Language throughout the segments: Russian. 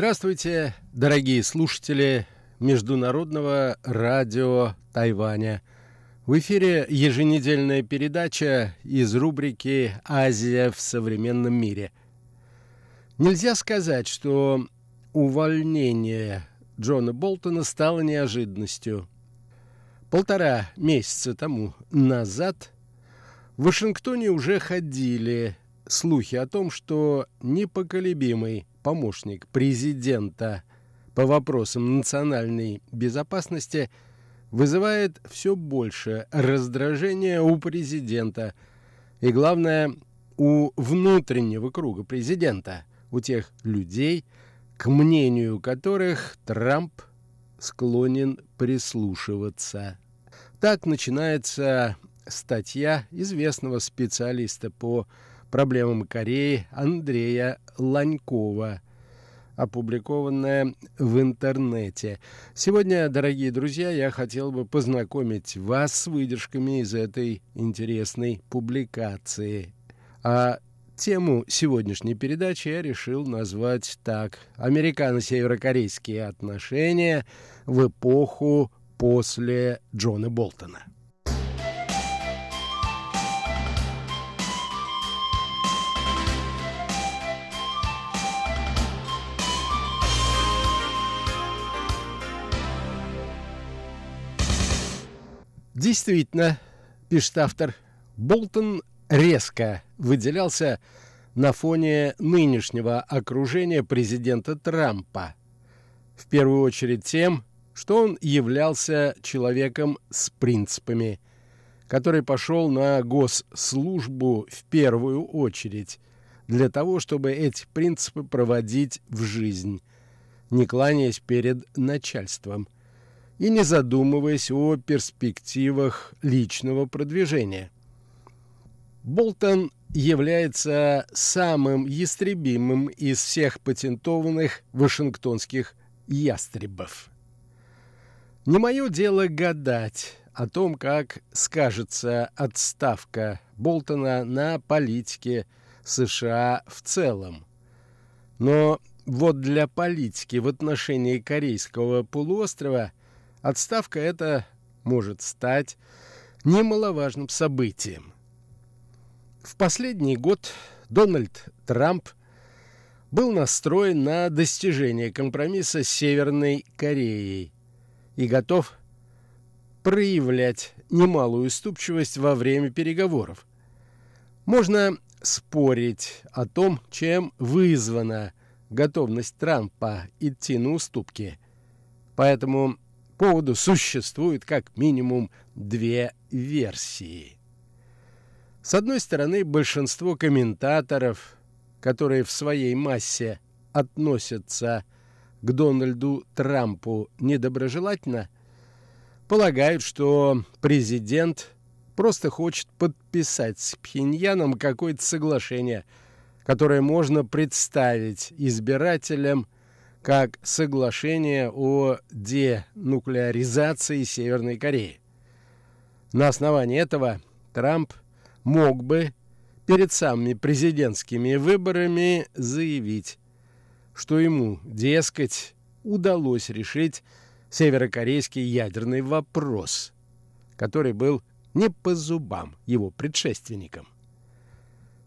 Здравствуйте, дорогие слушатели Международного радио Тайваня. В эфире еженедельная передача из рубрики «Азия в современном мире». Нельзя сказать, что увольнение Джона Болтона стало неожиданностью. Полтора месяца тому назад в Вашингтоне уже ходили слухи о том, что непоколебимый помощник президента по вопросам национальной безопасности вызывает все больше раздражения у президента и, главное, у внутреннего круга президента, у тех людей, к мнению которых Трамп склонен прислушиваться. Так начинается статья известного специалиста по проблемам Кореи Андрея Ланькова, опубликованная в интернете. Сегодня, дорогие друзья, я хотел бы познакомить вас с выдержками из этой интересной публикации. А тему сегодняшней передачи я решил назвать так «Американо-северокорейские отношения в эпоху после Джона Болтона». Действительно, пишет автор, Болтон резко выделялся на фоне нынешнего окружения президента Трампа. В первую очередь тем, что он являлся человеком с принципами, который пошел на госслужбу в первую очередь для того, чтобы эти принципы проводить в жизнь, не кланяясь перед начальством – и не задумываясь о перспективах личного продвижения. Болтон является самым ястребимым из всех патентованных вашингтонских ястребов. Не мое дело гадать о том, как скажется отставка Болтона на политике США в целом. Но вот для политики в отношении Корейского полуострова Отставка эта может стать немаловажным событием. В последний год Дональд Трамп был настроен на достижение компромисса с Северной Кореей и готов проявлять немалую уступчивость во время переговоров. Можно спорить о том, чем вызвана готовность Трампа идти на уступки. Поэтому поводу существует как минимум две версии. С одной стороны, большинство комментаторов, которые в своей массе относятся к Дональду Трампу недоброжелательно, полагают, что президент просто хочет подписать с Пхеньяном какое-то соглашение, которое можно представить избирателям – как соглашение о денуклеаризации Северной Кореи. На основании этого Трамп мог бы перед самыми президентскими выборами заявить, что ему, дескать, удалось решить северокорейский ядерный вопрос, который был не по зубам его предшественникам.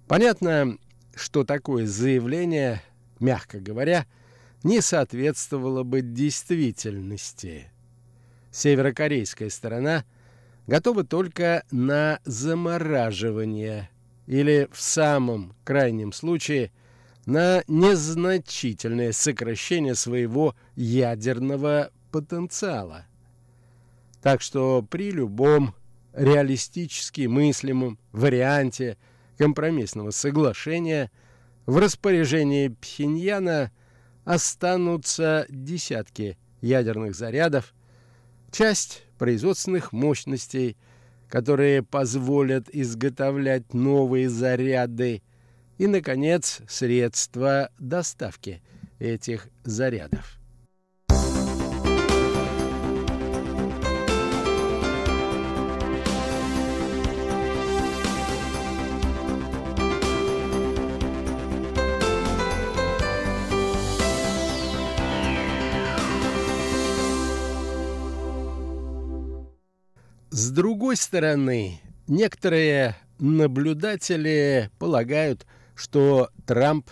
Понятно, что такое заявление, мягко говоря, – не соответствовало бы действительности. Северокорейская сторона готова только на замораживание или в самом крайнем случае на незначительное сокращение своего ядерного потенциала. Так что при любом реалистически мыслимом варианте компромиссного соглашения в распоряжении Пхеньяна – останутся десятки ядерных зарядов, часть производственных мощностей, которые позволят изготовлять новые заряды, и, наконец, средства доставки этих зарядов. Другой стороны, некоторые наблюдатели полагают, что Трамп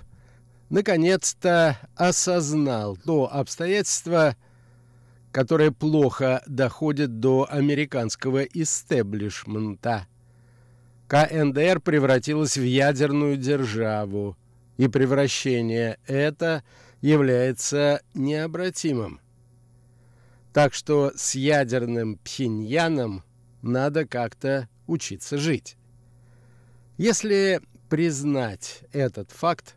наконец-то осознал то обстоятельство, которое плохо доходит до американского истеблишмента. КНДР превратилась в ядерную державу, и превращение это является необратимым. Так что с ядерным Пхеньяном надо как-то учиться жить. Если признать этот факт,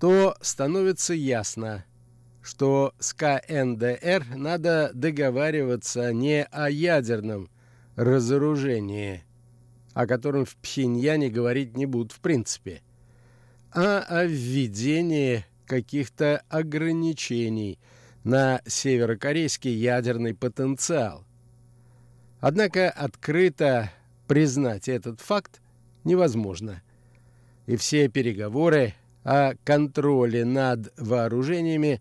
то становится ясно, что с КНДР надо договариваться не о ядерном разоружении, о котором в Пхеньяне говорить не будут в принципе, а о введении каких-то ограничений на северокорейский ядерный потенциал. Однако открыто признать этот факт невозможно. И все переговоры о контроле над вооружениями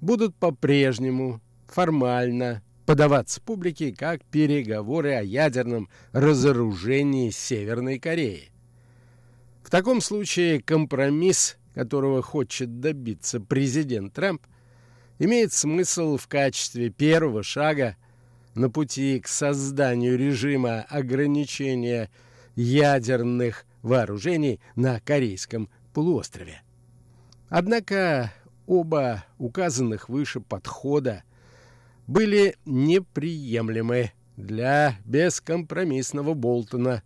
будут по-прежнему формально подаваться публике как переговоры о ядерном разоружении Северной Кореи. В таком случае компромисс, которого хочет добиться президент Трамп, имеет смысл в качестве первого шага на пути к созданию режима ограничения ядерных вооружений на Корейском полуострове. Однако оба указанных выше подхода были неприемлемы для бескомпромиссного Болтона.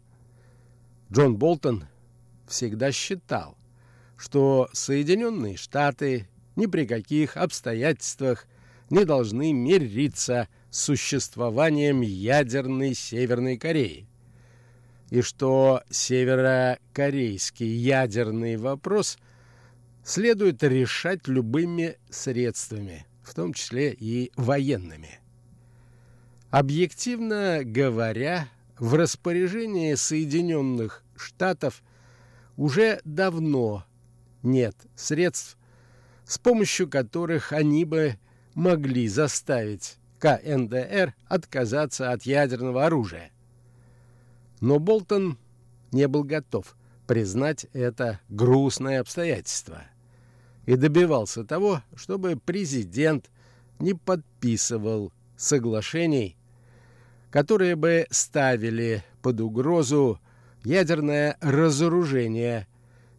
Джон Болтон всегда считал, что Соединенные Штаты ни при каких обстоятельствах не должны мириться с существованием ядерной Северной Кореи и что северокорейский ядерный вопрос следует решать любыми средствами, в том числе и военными. Объективно говоря, в распоряжении Соединенных Штатов уже давно нет средств, с помощью которых они бы могли заставить КНДР отказаться от ядерного оружия. Но Болтон не был готов признать это грустное обстоятельство и добивался того, чтобы президент не подписывал соглашений, которые бы ставили под угрозу ядерное разоружение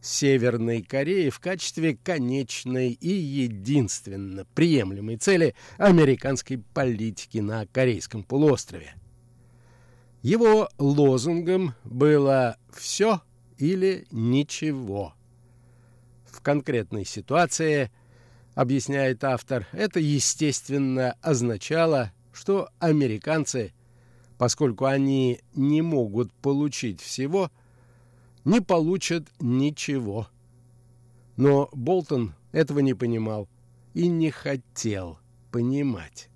Северной Кореи в качестве конечной и единственно приемлемой цели американской политики на Корейском полуострове. Его лозунгом было «все или ничего». В конкретной ситуации, объясняет автор, это, естественно, означало, что американцы, поскольку они не могут получить всего, не получат ничего. Но Болтон этого не понимал и не хотел понимать.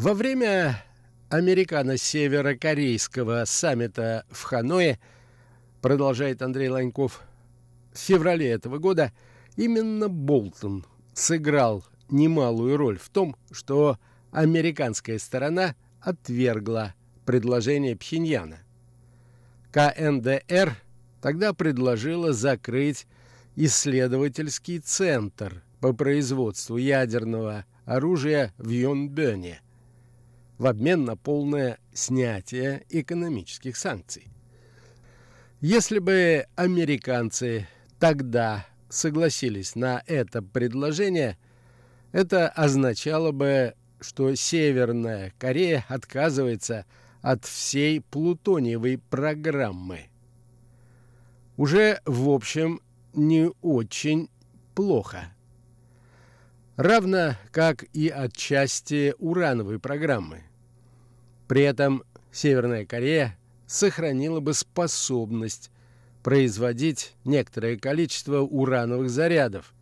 Во время американо-северокорейского саммита в Ханое, продолжает Андрей Ланьков, в феврале этого года именно Болтон сыграл немалую роль в том, что американская сторона отвергла предложение Пхеньяна. КНДР тогда предложила закрыть исследовательский центр по производству ядерного оружия в Йонбёне – в обмен на полное снятие экономических санкций. Если бы американцы тогда согласились на это предложение, это означало бы, что Северная Корея отказывается от всей плутониевой программы. Уже, в общем, не очень плохо. Равно как и от части урановой программы. При этом Северная Корея сохранила бы способность производить некоторое количество урановых зарядов,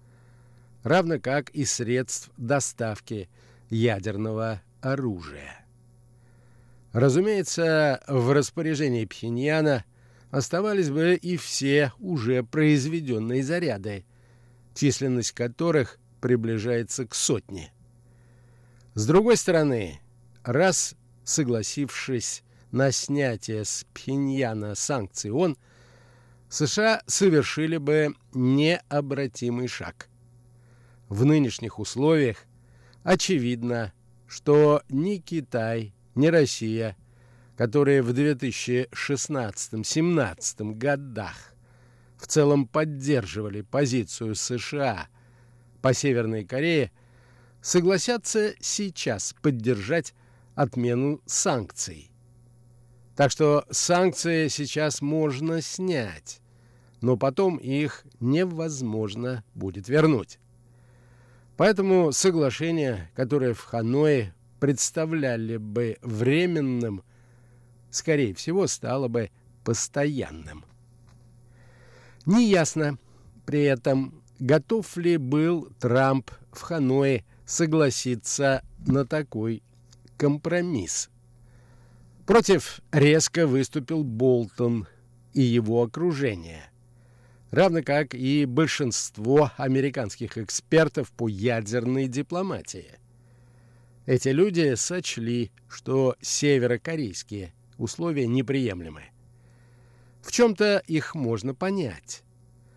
равно как и средств доставки ядерного оружия. Разумеется, в распоряжении Пхеньяна оставались бы и все уже произведенные заряды, численность которых приближается к сотне. С другой стороны, раз согласившись на снятие с Пхеньяна санкций ООН, США совершили бы необратимый шаг. В нынешних условиях очевидно, что ни Китай, ни Россия, которые в 2016-17 годах в целом поддерживали позицию США по Северной Корее, согласятся сейчас поддержать отмену санкций. Так что санкции сейчас можно снять, но потом их невозможно будет вернуть. Поэтому соглашение, которое в Ханое представляли бы временным, скорее всего, стало бы постоянным. Неясно при этом, готов ли был Трамп в Ханое согласиться на такой компромисс. Против резко выступил Болтон и его окружение – равно как и большинство американских экспертов по ядерной дипломатии. Эти люди сочли, что северокорейские условия неприемлемы. В чем-то их можно понять.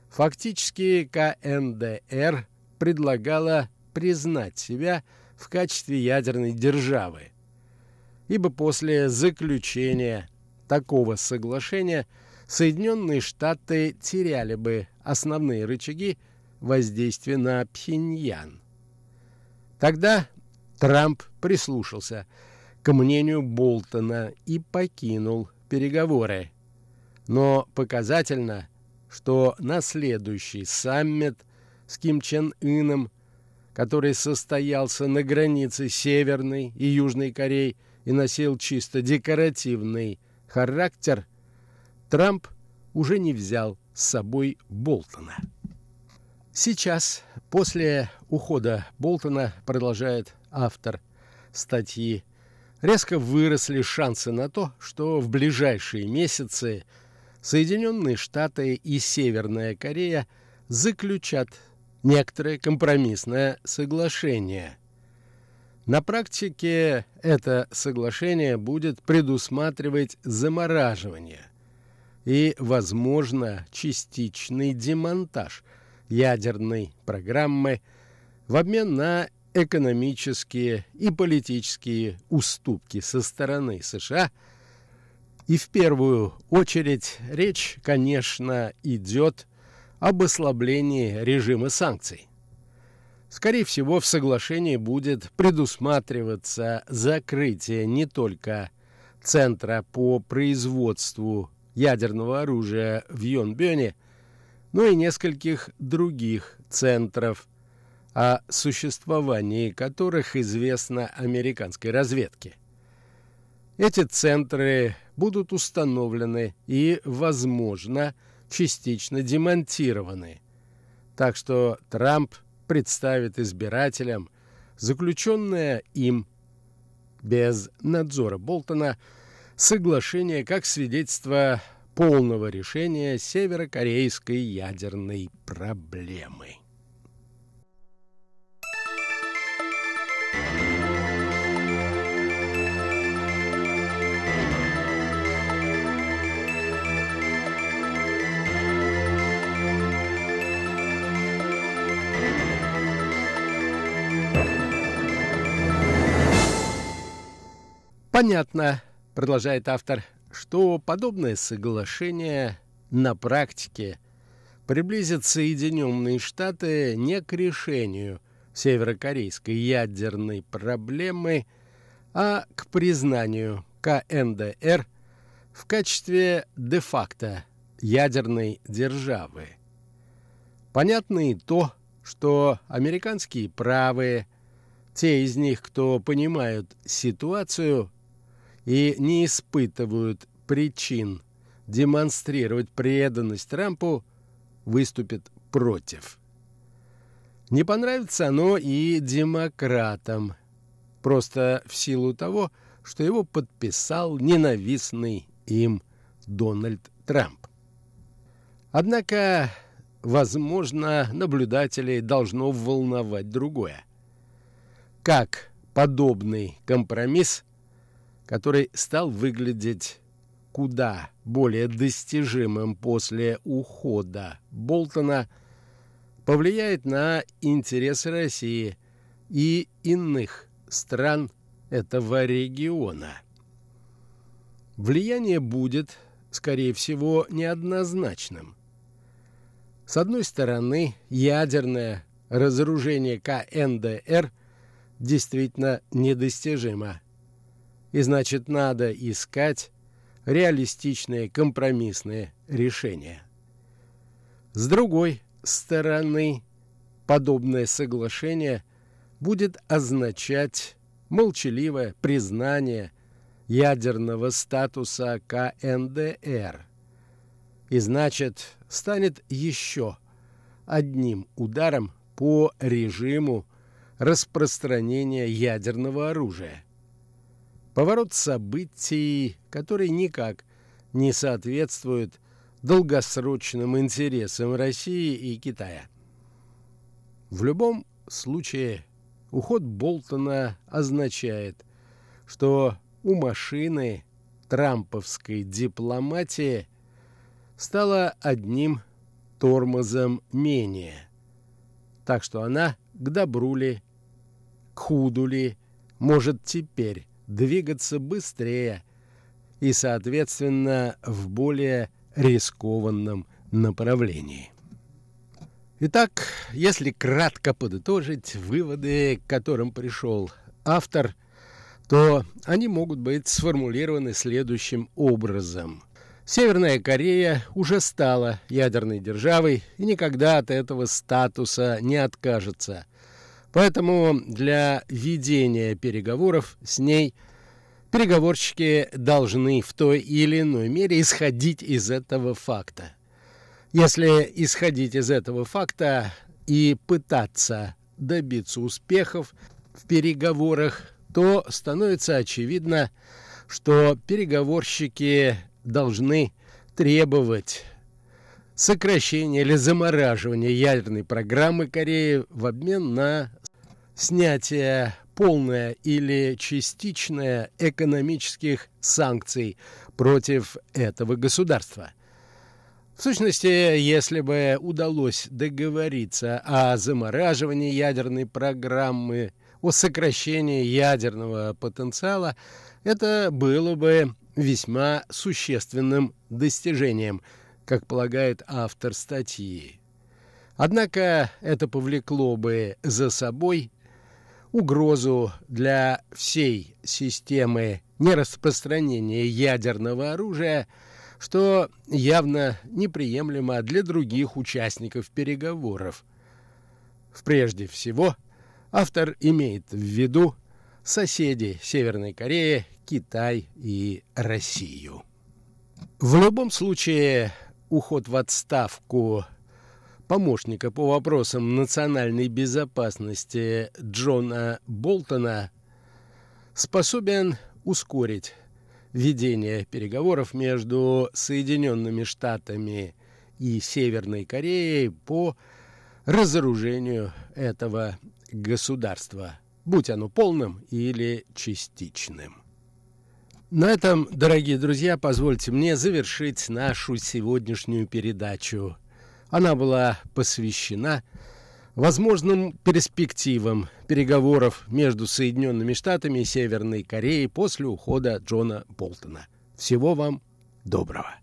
Фактически КНДР предлагала признать себя в качестве ядерной державы, ибо после заключения такого соглашения – Соединенные Штаты теряли бы основные рычаги воздействия на Пхеньян. Тогда Трамп прислушался к мнению Болтона и покинул переговоры. Но показательно, что на следующий саммит с Ким Чен Ыном, который состоялся на границе Северной и Южной Кореи и носил чисто декоративный характер, Трамп уже не взял с собой Болтона. Сейчас, после ухода Болтона, продолжает автор статьи, резко выросли шансы на то, что в ближайшие месяцы Соединенные Штаты и Северная Корея заключат некоторое компромиссное соглашение. На практике это соглашение будет предусматривать замораживание и, возможно, частичный демонтаж ядерной программы в обмен на экономические и политические уступки со стороны США. И в первую очередь речь, конечно, идет об ослаблении режима санкций. Скорее всего, в соглашении будет предусматриваться закрытие не только Центра по производству ядерного оружия в Йонбёне, но и нескольких других центров, о существовании которых известно американской разведке. Эти центры будут установлены и, возможно, частично демонтированы. Так что Трамп представит избирателям заключенное им без надзора Болтона соглашение как свидетельство полного решения северокорейской ядерной проблемы. Понятно, продолжает автор, что подобное соглашение на практике приблизит Соединенные Штаты не к решению северокорейской ядерной проблемы, а к признанию КНДР в качестве де-факто ядерной державы. Понятно и то, что американские правые, те из них, кто понимают ситуацию, и не испытывают причин демонстрировать преданность Трампу, выступит против. Не понравится оно и демократам, просто в силу того, что его подписал ненавистный им Дональд Трамп. Однако, возможно, наблюдателей должно волновать другое. Как подобный компромисс, который стал выглядеть куда более достижимым после ухода Болтона, повлияет на интересы России и иных стран этого региона. Влияние будет, скорее всего, неоднозначным. С одной стороны, ядерное разоружение КНДР действительно недостижимо. И значит, надо искать реалистичные компромиссные решения. С другой стороны, подобное соглашение будет означать молчаливое признание ядерного статуса КНДР. И значит, станет еще одним ударом по режиму распространения ядерного оружия. Поворот событий, который никак не соответствует долгосрочным интересам России и Китая. В любом случае, уход Болтона означает, что у машины трамповской дипломатии стала одним тормозом менее. Так что она к добру ли, к худу ли, может теперь двигаться быстрее и, соответственно, в более рискованном направлении. Итак, если кратко подытожить выводы, к которым пришел автор, то они могут быть сформулированы следующим образом. Северная Корея уже стала ядерной державой и никогда от этого статуса не откажется. Поэтому для ведения переговоров с ней переговорщики должны в той или иной мере исходить из этого факта. Если исходить из этого факта и пытаться добиться успехов в переговорах, то становится очевидно, что переговорщики должны требовать сокращения или замораживания ядерной программы Кореи в обмен на снятие полное или частичное экономических санкций против этого государства. В сущности, если бы удалось договориться о замораживании ядерной программы, о сокращении ядерного потенциала, это было бы весьма существенным достижением, как полагает автор статьи. Однако это повлекло бы за собой угрозу для всей системы нераспространения ядерного оружия, что явно неприемлемо для других участников переговоров. Прежде всего, автор имеет в виду соседи Северной Кореи, Китай и Россию. В любом случае, уход в отставку помощника по вопросам национальной безопасности Джона Болтона способен ускорить ведение переговоров между Соединенными Штатами и Северной Кореей по разоружению этого государства, будь оно полным или частичным. На этом, дорогие друзья, позвольте мне завершить нашу сегодняшнюю передачу – она была посвящена возможным перспективам переговоров между Соединенными Штатами и Северной Кореей после ухода Джона Болтона. Всего вам доброго!